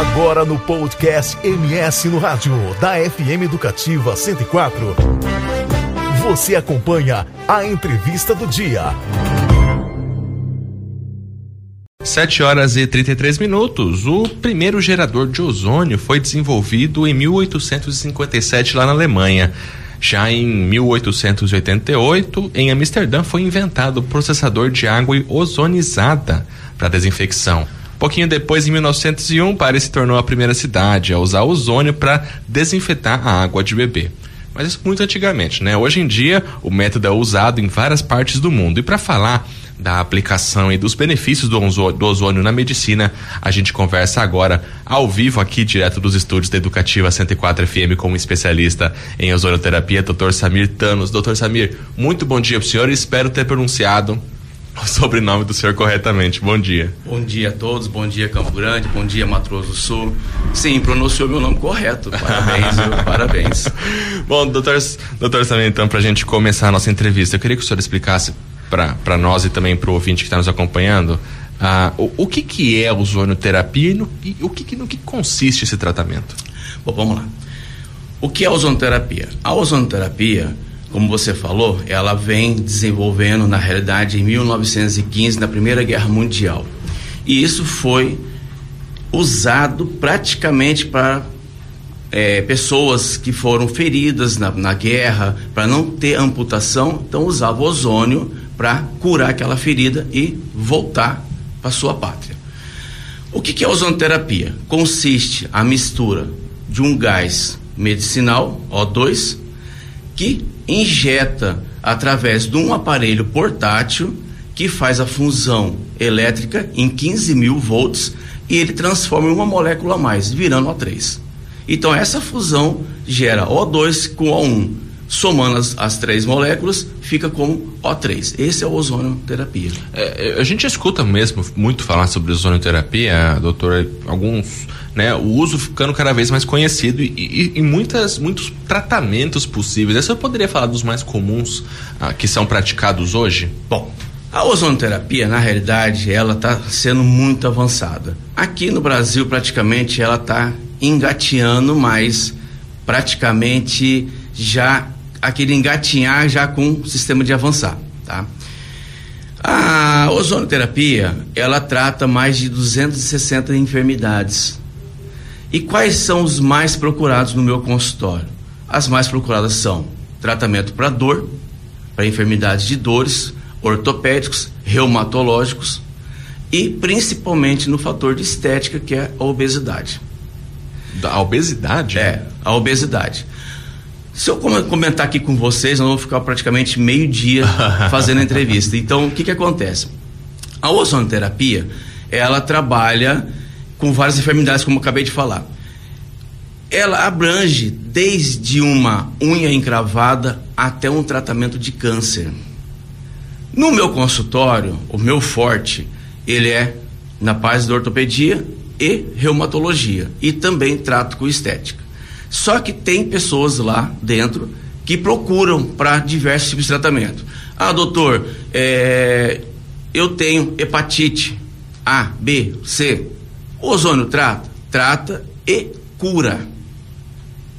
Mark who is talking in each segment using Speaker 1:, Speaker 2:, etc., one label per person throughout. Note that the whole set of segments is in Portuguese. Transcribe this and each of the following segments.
Speaker 1: Agora no podcast MS no Rádio, da FM Educativa 104. Você acompanha a entrevista do dia.
Speaker 2: 7 horas e 33 minutos. O primeiro gerador de ozônio foi desenvolvido em 1857 lá na Alemanha. Já em 1888, em Amsterdã, foi inventado o processador de água ozonizada para desinfecção. Pouquinho depois, em 1901, Paris se tornou a primeira cidade a usar ozônio para desinfetar a água de beber. Mas isso muito antigamente, né? Hoje em dia, o método é usado em várias partes do mundo. E para falar da aplicação e dos benefícios do ozônio, na medicina, a gente conversa agora ao vivo aqui direto dos estúdios da Educativa 104 FM com um especialista em ozonoterapia, Dr. Samir Tanos. Dr. Samir, muito bom dia para o senhor e espero ter pronunciado o sobrenome do senhor corretamente. Bom dia.
Speaker 3: Bom dia a todos, bom dia Campo Grande, bom dia Matroso Sul. Sim, pronunciou meu nome correto. Parabéns, viu? parabéns.
Speaker 2: Bom, doutor, doutor Samir, então, para a gente começar a nossa entrevista, eu queria que o senhor explicasse para nós e também para o ouvinte que está nos acompanhando ah, o, o, que, que é ozonoterapia e, no, e o que, no que consiste esse tratamento?
Speaker 3: Bom, vamos lá. O que é ozonoterapia? A ozonoterapia, como você falou, ela vem desenvolvendo na realidade em 1915, na Primeira Guerra Mundial. E isso foi usado praticamente para é, pessoas que foram feridas na, na guerra, para não ter amputação, então usava ozônio para curar aquela ferida e voltar para sua pátria. O que, que é ozonoterapia? Consiste a mistura de um gás medicinal, O2, que injeta através de um aparelho portátil que faz a fusão elétrica em 15 mil volts e ele transforma em uma molécula a mais, virando O3. Então essa fusão gera O2 com O1 somando as, as, três moléculas, fica como O3. Esse é o ozonioterapia.
Speaker 2: É, é, a gente escuta mesmo muito falar sobre ozonioterapia, doutor, alguns, né, o uso ficando cada vez mais conhecido e, e, e muitas, muitos tratamentos possíveis. Você poderia falar dos mais comuns ah, que são praticados hoje?
Speaker 3: Bom, a ozonoterapia, na realidade, ela está sendo muito avançada. Aqui no Brasil, praticamente, ela está engateando, mas praticamente já aquele engatinhar já com o sistema de avançar, tá? A ozonoterapia, ela trata mais de 260 enfermidades. E quais são os mais procurados no meu consultório? As mais procuradas são tratamento para dor, para enfermidades de dores, ortopédicos, reumatológicos e principalmente no fator de estética que é a obesidade.
Speaker 2: A obesidade?
Speaker 3: É, a obesidade. Se eu comentar aqui com vocês, nós vamos ficar praticamente meio dia fazendo a entrevista. Então, o que que acontece? A ozonoterapia, ela trabalha com várias enfermidades, como eu acabei de falar. Ela abrange desde uma unha encravada até um tratamento de câncer. No meu consultório, o meu forte, ele é na paz da ortopedia e reumatologia e também trato com estética. Só que tem pessoas lá dentro que procuram para diversos tipos de tratamento. Ah, doutor, é, eu tenho hepatite A, B, C. O ozônio trata? Trata e cura.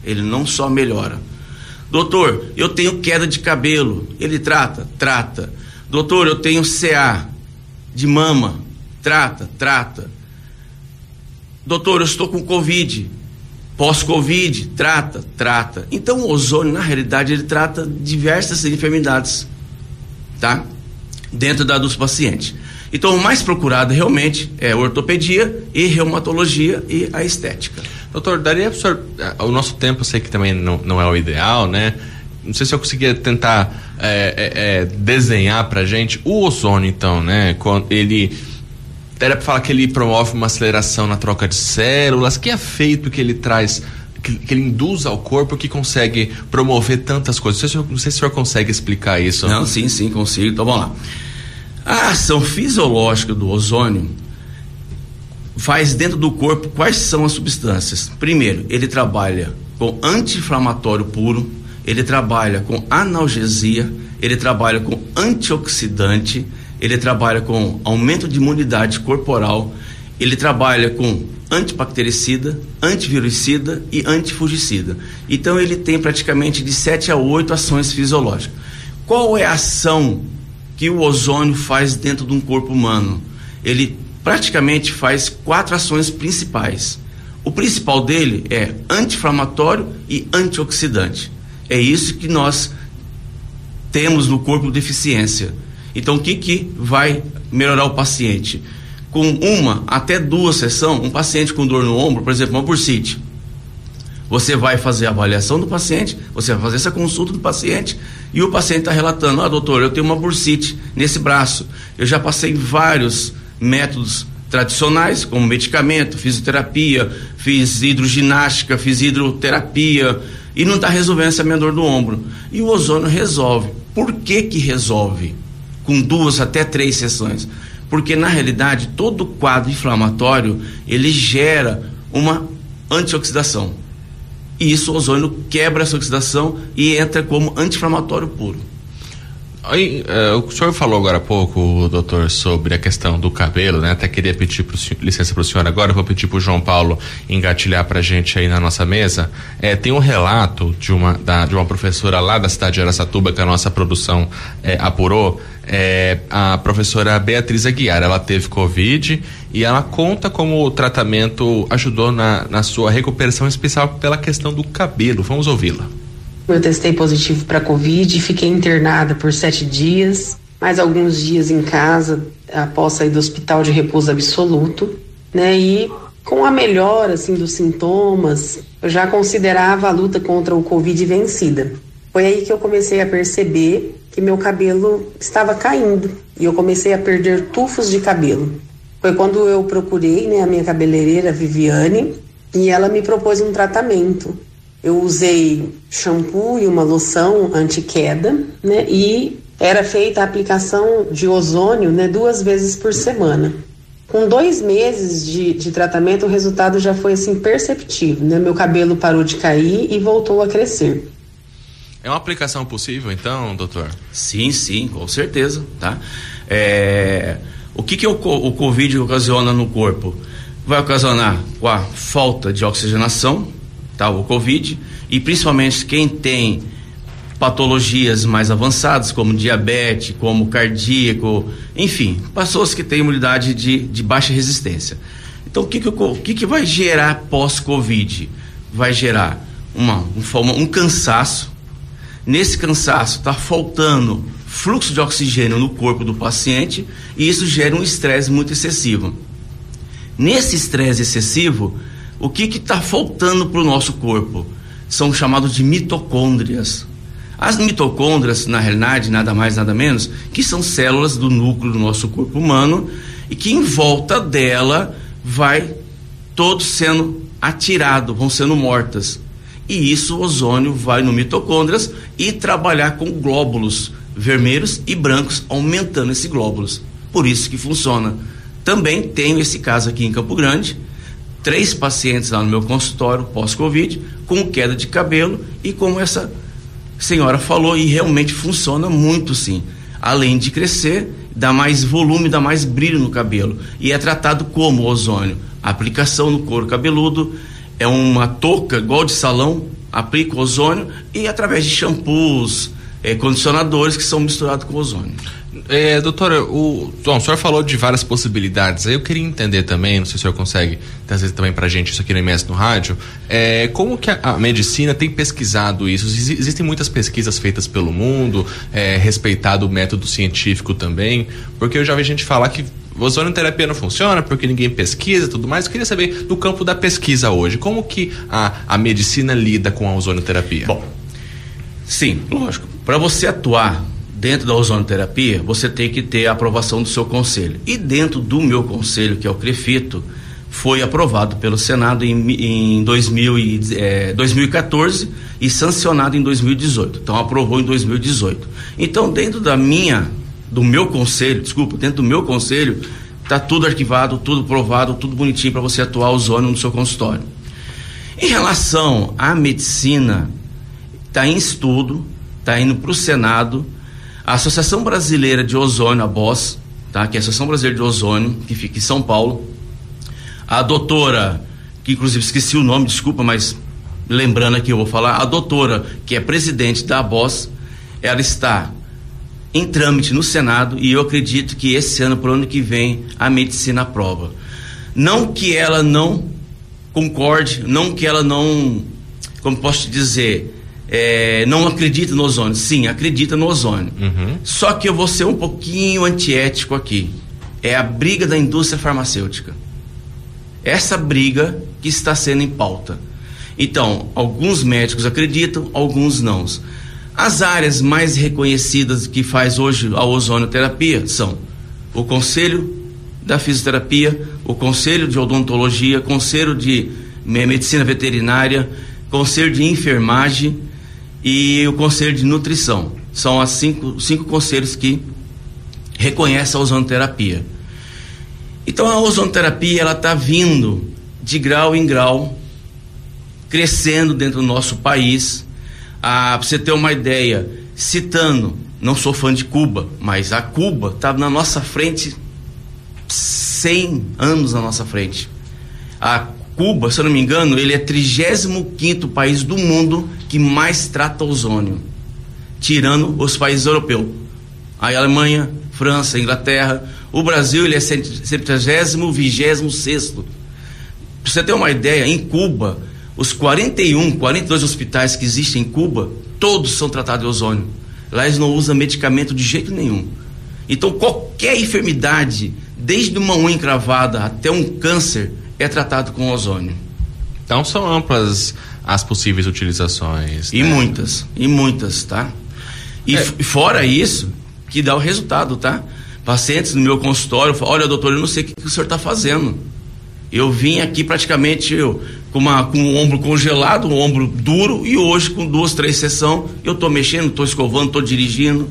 Speaker 3: Ele não só melhora. Doutor, eu tenho queda de cabelo. Ele trata? Trata. Doutor, eu tenho CA de mama. Trata? Trata. Doutor, eu estou com Covid Pós-Covid, trata, trata. Então o ozônio, na realidade, ele trata diversas enfermidades, tá? Dentro da dos pacientes. Então o mais procurado realmente é ortopedia e reumatologia e a estética.
Speaker 2: Doutor, daria para o senhor, eh, o nosso tempo eu sei que também não, não é o ideal, né? Não sei se eu conseguia tentar é, é, desenhar pra gente o ozônio, então, né? Ele era para falar que ele promove uma aceleração na troca de células. Que efeito que ele traz, que, que ele induz ao corpo que consegue promover tantas coisas? Não sei, se, não sei se o senhor consegue explicar isso.
Speaker 3: Não, sim, sim, consigo. Então vamos lá. A ação fisiológica do ozônio faz dentro do corpo quais são as substâncias? Primeiro, ele trabalha com anti-inflamatório puro, ele trabalha com analgesia, ele trabalha com antioxidante, ele trabalha com aumento de imunidade corporal, Ele trabalha com antibactericida, antivirucida e antifugicida. Então ele tem praticamente de 7 a 8 ações fisiológicas. Qual é a ação que o ozônio faz dentro de um corpo humano? Ele praticamente faz quatro ações principais. O principal dele é anti-inflamatório e antioxidante. É isso que nós temos no corpo deficiência. Então, o que, que vai melhorar o paciente? Com uma até duas sessões, um paciente com dor no ombro, por exemplo, uma bursite, você vai fazer a avaliação do paciente, você vai fazer essa consulta do paciente e o paciente está relatando: Ah, doutor, eu tenho uma bursite nesse braço. Eu já passei vários métodos tradicionais, como medicamento, fisioterapia, fiz hidroginástica, fiz hidroterapia e não está resolvendo essa minha dor do ombro. E o ozônio resolve. Por que que resolve? Com duas até três sessões. Porque na realidade todo quadro inflamatório ele gera uma antioxidação. E isso o ozônio quebra essa oxidação e entra como anti-inflamatório puro.
Speaker 2: Aí, uh, o senhor falou agora há pouco, doutor, sobre a questão do cabelo, né? Até queria pedir pro licença para o senhor agora, vou pedir para o João Paulo engatilhar para gente aí na nossa mesa. É, tem um relato de uma, da, de uma professora lá da cidade de Aracatuba que a nossa produção é, apurou, é, a professora Beatriz Aguiar. Ela teve Covid e ela conta como o tratamento ajudou na, na sua recuperação, especial pela questão do cabelo. Vamos ouvi-la.
Speaker 4: Eu testei positivo para Covid, fiquei internada por sete dias, mais alguns dias em casa, após sair do hospital de repouso absoluto, né? E com a melhora assim dos sintomas, eu já considerava a luta contra o Covid vencida. Foi aí que eu comecei a perceber que meu cabelo estava caindo e eu comecei a perder tufos de cabelo. Foi quando eu procurei né, a minha cabeleireira Viviane e ela me propôs um tratamento. Eu usei shampoo e uma loção anti-queda, né? E era feita a aplicação de ozônio né, duas vezes por semana. Com dois meses de, de tratamento, o resultado já foi assim perceptível, né? Meu cabelo parou de cair e voltou a crescer.
Speaker 2: É uma aplicação possível, então, doutor?
Speaker 3: Sim, sim, com certeza, tá? É... O que, que o, o Covid ocasiona no corpo? Vai ocasionar a falta de oxigenação, tá? O Covid, e principalmente quem tem patologias mais avançadas, como diabetes, como cardíaco, enfim, pessoas que têm imunidade de, de baixa resistência. Então, o que, que, o que, que vai gerar pós-Covid? Vai gerar uma, um, um cansaço, Nesse cansaço está faltando fluxo de oxigênio no corpo do paciente e isso gera um estresse muito excessivo. Nesse estresse excessivo, o que está faltando para o nosso corpo? São chamados de mitocôndrias. As mitocôndrias, na realidade, nada mais nada menos, que são células do núcleo do nosso corpo humano e que em volta dela vai todo sendo atirado, vão sendo mortas e isso o ozônio vai no mitocôndrias e trabalhar com glóbulos vermelhos e brancos, aumentando esses glóbulos. Por isso que funciona. Também tenho esse caso aqui em Campo Grande, três pacientes lá no meu consultório pós-Covid, com queda de cabelo e como essa senhora falou, e realmente funciona muito sim. Além de crescer, dá mais volume, dá mais brilho no cabelo. E é tratado como ozônio. Aplicação no couro cabeludo, é uma touca igual de salão, aplica ozônio e através de shampoos, é, condicionadores que são misturados com ozônio.
Speaker 2: É, doutora, o, bom, o senhor falou de várias possibilidades. Eu queria entender também, não sei se o senhor consegue trazer também pra gente isso aqui no MS no rádio, é, como que a, a, medicina tem pesquisado isso? Existem muitas pesquisas feitas pelo mundo, é, respeitado o método científico também, porque eu já vi gente falar que ozonioterapia não funciona porque ninguém pesquisa e tudo mais. Eu queria saber do campo da pesquisa hoje, como que a, a medicina lida com a ozonioterapia?
Speaker 3: Bom, sim, lógico. Para você atuar dentro da ozonoterapia, você tem que ter a aprovação do seu conselho. E dentro do meu conselho, que é o CREFITO, foi aprovado pelo Senado em, em 2000 e, é, 2014 e sancionado em 2018. Então aprovou em 2018. Então, dentro da minha do meu conselho, desculpa, dentro do meu conselho, tá tudo arquivado, tudo provado, tudo bonitinho para você atuar ozônio no seu consultório. Em relação à medicina, está em estudo, está indo para o Senado, a Associação Brasileira de Ozônio, a BOS, tá? que é a Associação Brasileira de Ozônio, que fica em São Paulo, A doutora, que inclusive esqueci o nome, desculpa, mas lembrando aqui eu vou falar, a doutora, que é presidente da ABOS, ela está em trâmite no Senado e eu acredito que esse ano, para o ano que vem, a medicina aprova. Não que ela não concorde, não que ela não, como posso te dizer, é, não acredita no ozônio. Sim, acredita no ozônio. Uhum. Só que eu vou ser um pouquinho antiético aqui. É a briga da indústria farmacêutica. Essa briga que está sendo em pauta. Então, alguns médicos acreditam, alguns não. As áreas mais reconhecidas que faz hoje a ozonioterapia são o Conselho da Fisioterapia, o Conselho de Odontologia, Conselho de Medicina Veterinária, Conselho de Enfermagem e o Conselho de Nutrição. São as cinco, cinco conselhos que reconhecem a ozonoterapia. Então a ozonoterapia ela está vindo de grau em grau, crescendo dentro do nosso país ah, para você ter uma ideia, citando, não sou fã de Cuba, mas a Cuba está na nossa frente 100 anos na nossa frente. A Cuba, se eu não me engano, ele é 35 país do mundo que mais trata ozônio, tirando os países europeus. A Alemanha, França, Inglaterra. O Brasil ele é 70, 26. Para você ter uma ideia, em Cuba, os 41, 42 hospitais que existem em Cuba, todos são tratados de ozônio. Lá eles não usam medicamento de jeito nenhum. Então, qualquer enfermidade, desde uma unha encravada até um câncer, é tratado com ozônio.
Speaker 2: Então, são amplas as possíveis utilizações.
Speaker 3: E né? muitas, e muitas, tá? E é. fora isso, que dá o resultado, tá? Pacientes no meu consultório falam: olha, doutor, eu não sei o que, que o senhor está fazendo. Eu vim aqui praticamente eu, com, uma, com o ombro congelado, um ombro duro, e hoje, com duas, três sessões, eu estou mexendo, estou escovando, estou dirigindo.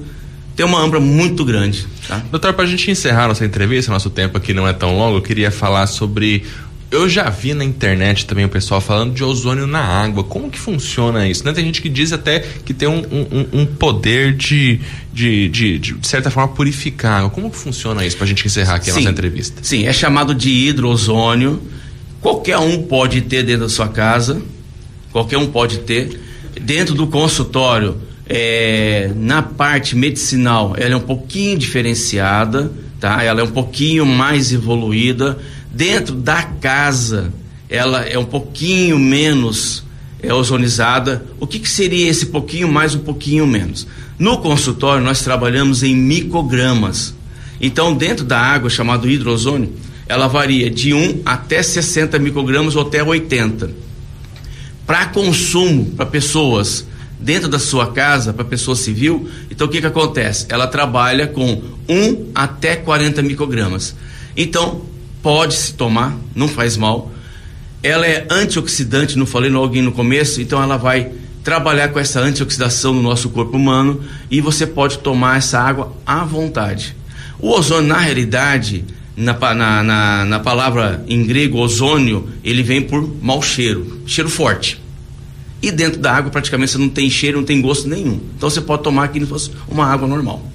Speaker 3: Tem uma ambra muito grande. Tá?
Speaker 2: Doutor, para a gente encerrar nossa entrevista, nosso tempo aqui não é tão longo, eu queria falar sobre eu já vi na internet também o pessoal falando de ozônio na água. Como que funciona isso? Né? Tem gente que diz até que tem um, um, um poder de de, de, de, certa forma, purificar. Como que funciona isso para a gente encerrar aqui sim, a nossa entrevista?
Speaker 3: Sim, é chamado de hidrozônio. Qualquer um pode ter dentro da sua casa. Qualquer um pode ter. Dentro do consultório, é, na parte medicinal, ela é um pouquinho diferenciada, tá? Ela é um pouquinho mais evoluída Dentro da casa, ela é um pouquinho menos é, ozonizada. O que, que seria esse pouquinho mais, um pouquinho menos? No consultório, nós trabalhamos em microgramas. Então, dentro da água, chamado hidrozônio, ela varia de 1 até 60 microgramas ou até 80. Para consumo, para pessoas dentro da sua casa, para pessoa civil, então o que, que acontece? Ela trabalha com 1 até 40 microgramas. Então, pode se tomar, não faz mal. Ela é antioxidante, não falei alguém no começo, então ela vai trabalhar com essa antioxidação no nosso corpo humano e você pode tomar essa água à vontade. O ozônio, na realidade, na, na, na, na palavra em grego ozônio, ele vem por mau cheiro, cheiro forte. E dentro da água praticamente você não tem cheiro, não tem gosto nenhum. Então você pode tomar aqui como se fosse uma água normal.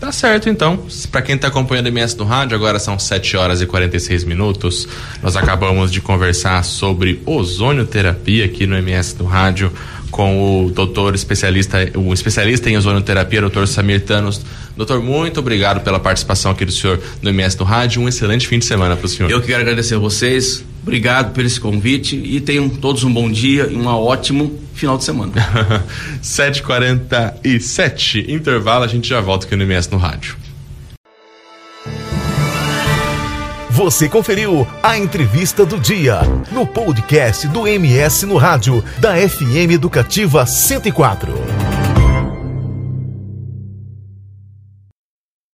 Speaker 2: Tá certo, então. Para quem está acompanhando o MS no rádio, agora são 7 horas e 46 minutos. Nós acabamos de conversar sobre ozonioterapia aqui no MS no rádio com o doutor especialista, o especialista em ozonioterapia, doutor Samir Tanos. Doutor, muito obrigado pela participação aqui do senhor no MS no rádio. Um excelente fim de semana para o senhor.
Speaker 3: Eu quero agradecer a vocês. Obrigado por esse convite e tenham todos um bom dia e um ótimo final de semana.
Speaker 2: 7h47, intervalo, a gente já volta aqui no MS no rádio.
Speaker 1: Você conferiu a entrevista do dia no podcast do MS no rádio da FM Educativa 104.